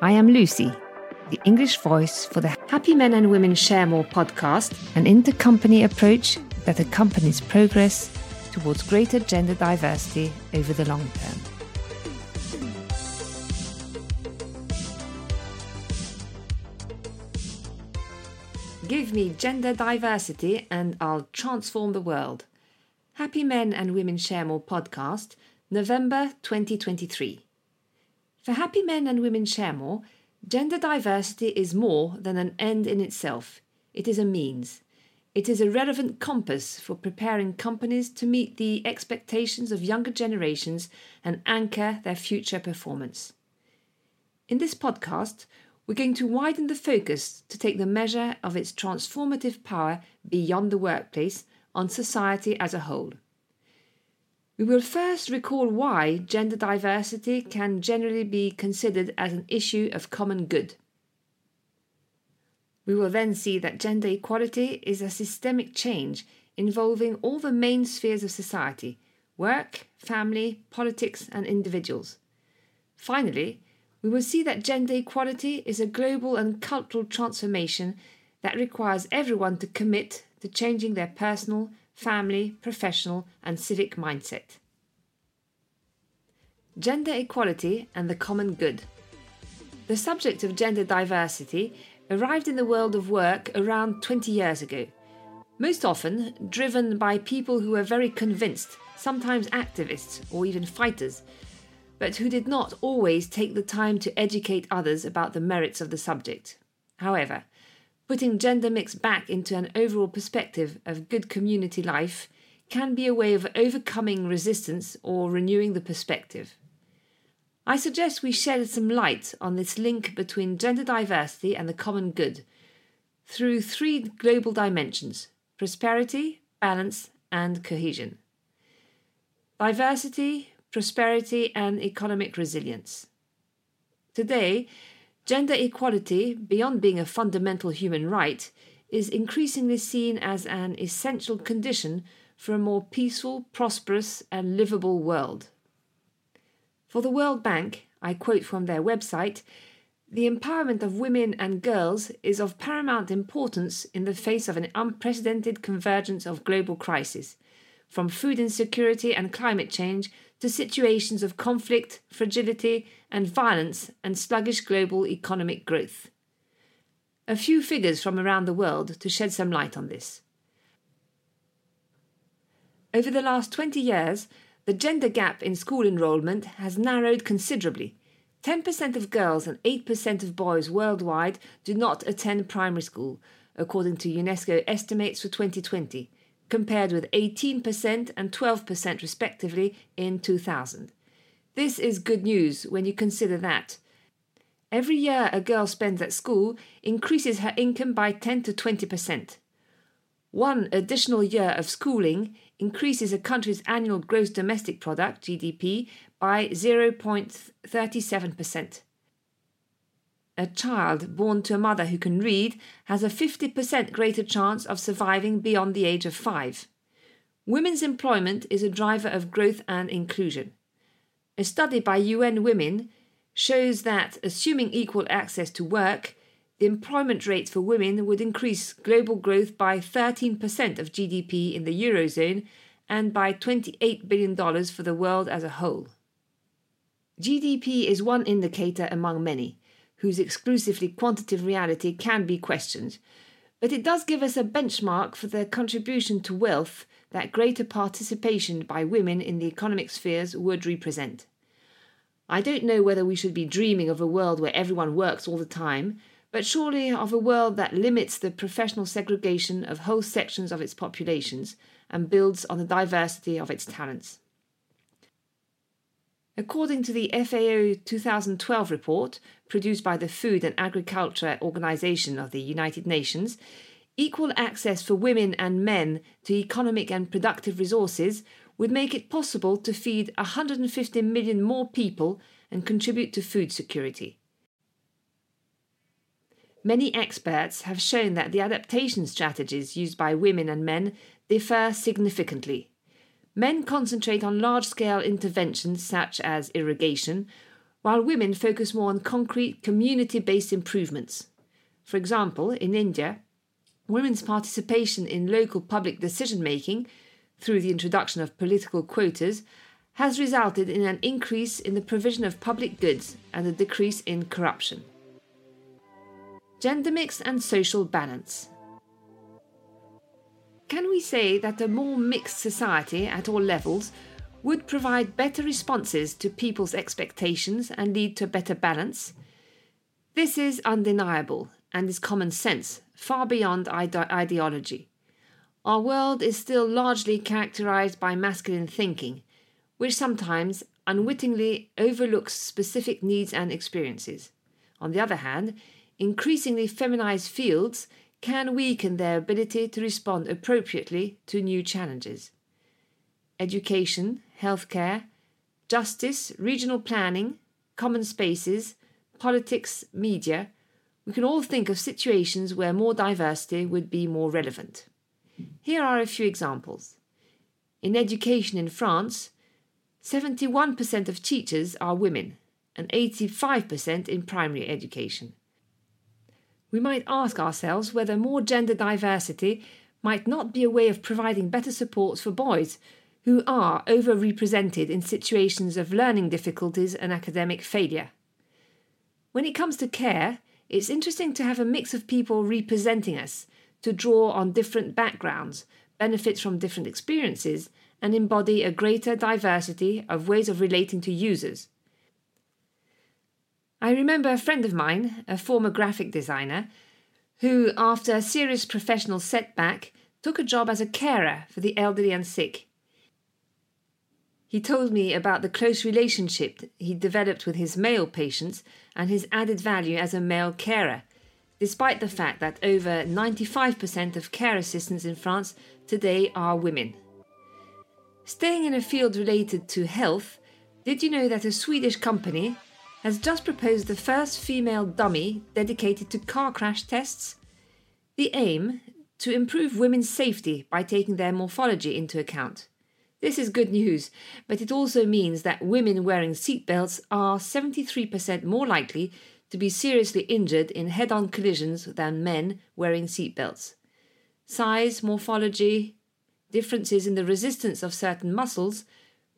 I am Lucy, the English voice for the Happy Men and Women Share More podcast, an intercompany approach that accompanies progress towards greater gender diversity over the long term. Give me gender diversity and I'll transform the world. Happy Men and Women Share More podcast, November 2023. For Happy Men and Women Share More, gender diversity is more than an end in itself, it is a means. It is a relevant compass for preparing companies to meet the expectations of younger generations and anchor their future performance. In this podcast, we're going to widen the focus to take the measure of its transformative power beyond the workplace on society as a whole. We will first recall why gender diversity can generally be considered as an issue of common good. We will then see that gender equality is a systemic change involving all the main spheres of society work, family, politics, and individuals. Finally, we will see that gender equality is a global and cultural transformation that requires everyone to commit to changing their personal, family, professional, and civic mindset. Gender equality and the common good. The subject of gender diversity arrived in the world of work around 20 years ago, most often driven by people who were very convinced, sometimes activists or even fighters, but who did not always take the time to educate others about the merits of the subject. However, putting gender mix back into an overall perspective of good community life can be a way of overcoming resistance or renewing the perspective. I suggest we shed some light on this link between gender diversity and the common good through three global dimensions prosperity, balance, and cohesion. Diversity, prosperity, and economic resilience. Today, gender equality, beyond being a fundamental human right, is increasingly seen as an essential condition for a more peaceful, prosperous, and livable world. For the World Bank, I quote from their website, the empowerment of women and girls is of paramount importance in the face of an unprecedented convergence of global crises, from food insecurity and climate change to situations of conflict, fragility, and violence and sluggish global economic growth. A few figures from around the world to shed some light on this. Over the last 20 years, the gender gap in school enrolment has narrowed considerably. 10% of girls and 8% of boys worldwide do not attend primary school, according to UNESCO estimates for 2020, compared with 18% and 12% respectively in 2000. This is good news when you consider that every year a girl spends at school increases her income by 10 to 20%. One additional year of schooling increases a country's annual gross domestic product, GDP, by 0.37%. A child born to a mother who can read has a 50% greater chance of surviving beyond the age of five. Women's employment is a driver of growth and inclusion. A study by UN Women shows that, assuming equal access to work, the employment rates for women would increase global growth by 13% of GDP in the Eurozone and by $28 billion for the world as a whole. GDP is one indicator among many, whose exclusively quantitative reality can be questioned, but it does give us a benchmark for the contribution to wealth that greater participation by women in the economic spheres would represent. I don't know whether we should be dreaming of a world where everyone works all the time, but surely of a world that limits the professional segregation of whole sections of its populations and builds on the diversity of its talents. According to the FAO 2012 report, produced by the Food and Agriculture Organization of the United Nations, equal access for women and men to economic and productive resources would make it possible to feed 150 million more people and contribute to food security. Many experts have shown that the adaptation strategies used by women and men differ significantly. Men concentrate on large scale interventions such as irrigation, while women focus more on concrete community based improvements. For example, in India, women's participation in local public decision making through the introduction of political quotas has resulted in an increase in the provision of public goods and a decrease in corruption. Gender mix and social balance. Can we say that a more mixed society at all levels would provide better responses to people's expectations and lead to better balance? This is undeniable and is common sense, far beyond ide- ideology. Our world is still largely characterized by masculine thinking, which sometimes unwittingly overlooks specific needs and experiences. On the other hand, increasingly feminized fields can weaken their ability to respond appropriately to new challenges. Education, healthcare, justice, regional planning, common spaces, politics, media, we can all think of situations where more diversity would be more relevant. Here are a few examples. In education in France, 71% of teachers are women and 85% in primary education. We might ask ourselves whether more gender diversity might not be a way of providing better supports for boys who are overrepresented in situations of learning difficulties and academic failure. When it comes to care, it's interesting to have a mix of people representing us to draw on different backgrounds, benefit from different experiences, and embody a greater diversity of ways of relating to users. I remember a friend of mine, a former graphic designer, who, after a serious professional setback, took a job as a carer for the elderly and sick. He told me about the close relationship he developed with his male patients and his added value as a male carer, despite the fact that over 95% of care assistants in France today are women. Staying in a field related to health, did you know that a Swedish company has just proposed the first female dummy dedicated to car crash tests? The aim to improve women's safety by taking their morphology into account. This is good news, but it also means that women wearing seatbelts are 73% more likely to be seriously injured in head on collisions than men wearing seatbelts. Size, morphology, differences in the resistance of certain muscles,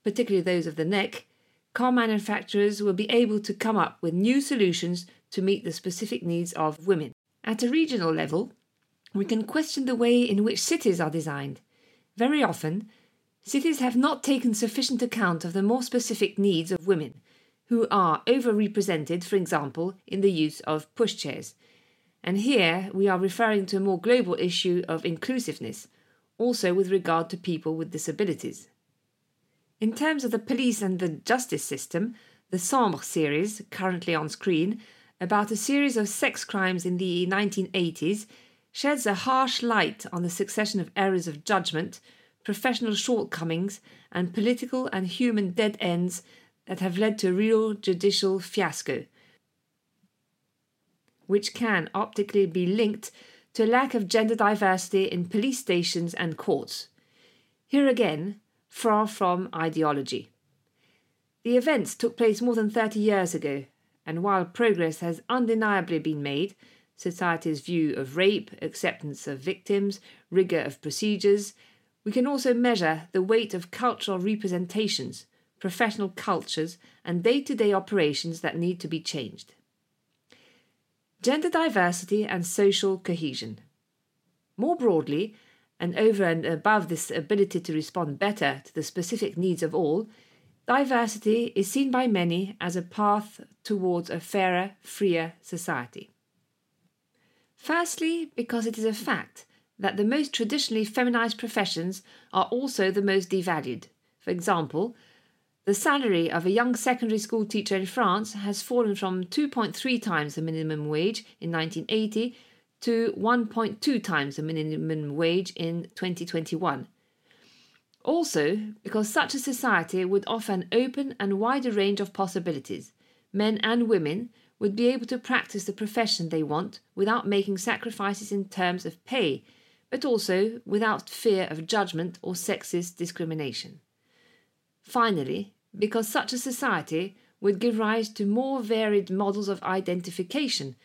particularly those of the neck, car manufacturers will be able to come up with new solutions to meet the specific needs of women. At a regional level, we can question the way in which cities are designed. Very often, cities have not taken sufficient account of the more specific needs of women, who are overrepresented, for example, in the use of pushchairs. And here we are referring to a more global issue of inclusiveness, also with regard to people with disabilities. In terms of the police and the justice system, the Sambre series, currently on screen, about a series of sex crimes in the 1980s, sheds a harsh light on the succession of errors of judgment, professional shortcomings, and political and human dead ends that have led to real judicial fiasco, which can optically be linked to a lack of gender diversity in police stations and courts. Here again, far from ideology. The events took place more than 30 years ago, and while progress has undeniably been made, society's view of rape, acceptance of victims, rigour of procedures, we can also measure the weight of cultural representations, professional cultures, and day to day operations that need to be changed. Gender diversity and social cohesion. More broadly, and over and above this ability to respond better to the specific needs of all, diversity is seen by many as a path towards a fairer, freer society. Firstly, because it is a fact that the most traditionally feminized professions are also the most devalued. For example, the salary of a young secondary school teacher in France has fallen from 2.3 times the minimum wage in 1980 to 1.2 times the minimum wage in 2021. Also, because such a society would offer an open and wider range of possibilities, men and women would be able to practice the profession they want without making sacrifices in terms of pay, but also without fear of judgment or sexist discrimination. Finally, because such a society would give rise to more varied models of identification,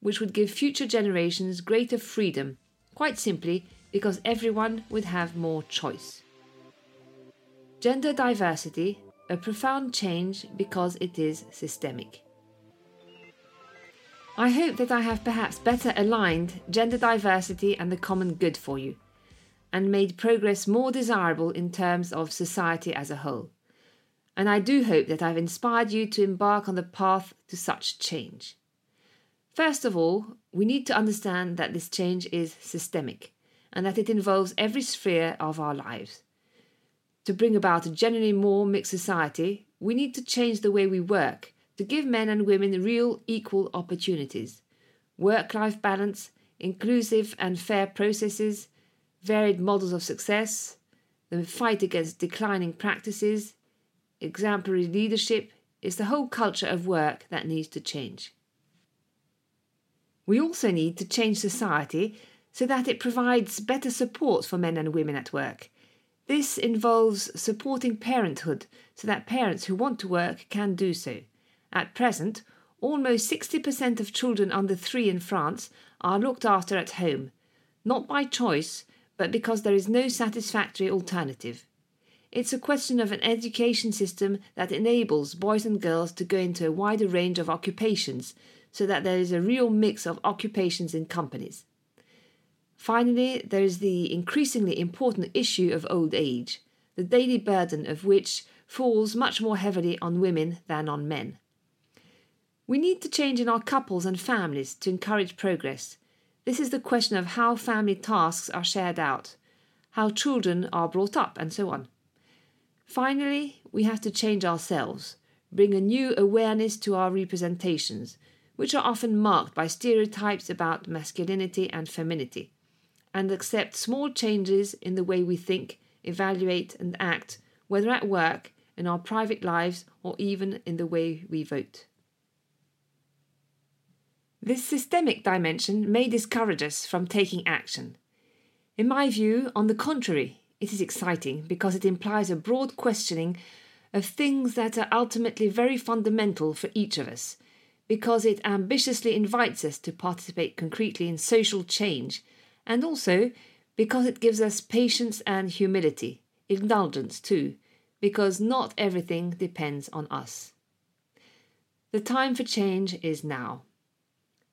which would give future generations greater freedom, quite simply because everyone would have more choice. Gender diversity, a profound change because it is systemic. I hope that I have perhaps better aligned gender diversity and the common good for you, and made progress more desirable in terms of society as a whole. And I do hope that I've inspired you to embark on the path to such change. First of all, we need to understand that this change is systemic and that it involves every sphere of our lives. To bring about a genuinely more mixed society, we need to change the way we work to give men and women real equal opportunities, work life balance, inclusive and fair processes, varied models of success, the fight against declining practices, exemplary leadership is the whole culture of work that needs to change. We also need to change society so that it provides better support for men and women at work. This involves supporting parenthood so that parents who want to work can do so. At present, almost 60% of children under three in France are looked after at home, not by choice, but because there is no satisfactory alternative. It's a question of an education system that enables boys and girls to go into a wider range of occupations so that there is a real mix of occupations in companies. Finally, there is the increasingly important issue of old age, the daily burden of which falls much more heavily on women than on men. We need to change in our couples and families to encourage progress. This is the question of how family tasks are shared out, how children are brought up, and so on. Finally, we have to change ourselves, bring a new awareness to our representations, which are often marked by stereotypes about masculinity and femininity and accept small changes in the way we think, evaluate, and act, whether at work, in our private lives, or even in the way we vote. This systemic dimension may discourage us from taking action. In my view, on the contrary, it is exciting because it implies a broad questioning of things that are ultimately very fundamental for each of us, because it ambitiously invites us to participate concretely in social change and also because it gives us patience and humility, indulgence too, because not everything depends on us. The time for change is now.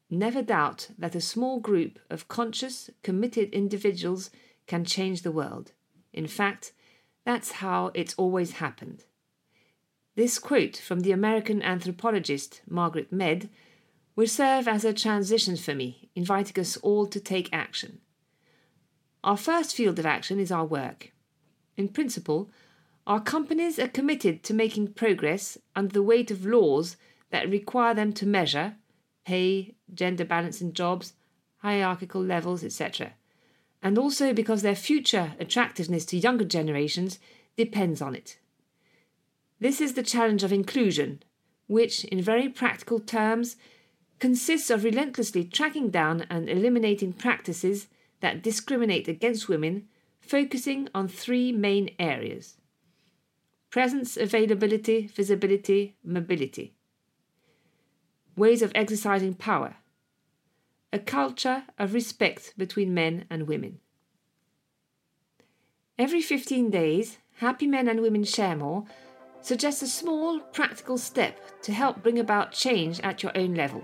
Never doubt that a small group of conscious, committed individuals can change the world. In fact, that's how it's always happened. This quote from the American anthropologist Margaret Mead will serve as a transition for me, inviting us all to take action. Our first field of action is our work. In principle, our companies are committed to making progress under the weight of laws that require them to measure pay, gender balance in jobs, hierarchical levels, etc. And also because their future attractiveness to younger generations depends on it. This is the challenge of inclusion, which, in very practical terms, consists of relentlessly tracking down and eliminating practices that discriminate against women, focusing on three main areas presence, availability, visibility, mobility. Ways of exercising power. A culture of respect between men and women. Every 15 days, Happy Men and Women Share More suggests a small, practical step to help bring about change at your own level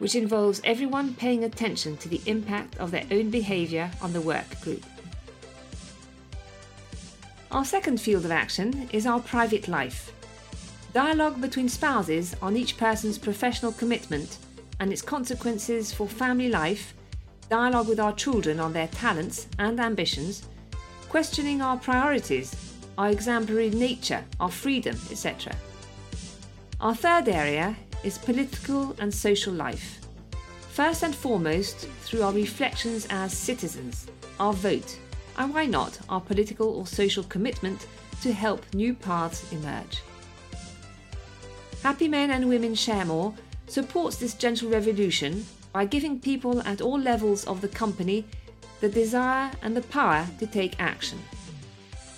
which involves everyone paying attention to the impact of their own behaviour on the work group. Our second field of action is our private life. Dialogue between spouses on each person's professional commitment and its consequences for family life, dialogue with our children on their talents and ambitions, questioning our priorities, our exemplary nature, our freedom, etc. Our third area is political and social life. First and foremost, through our reflections as citizens, our vote, and why not our political or social commitment to help new paths emerge. Happy Men and Women Share More supports this gentle revolution by giving people at all levels of the company the desire and the power to take action.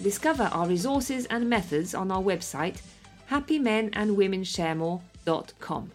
Discover our resources and methods on our website happymenandwomensharemore.com.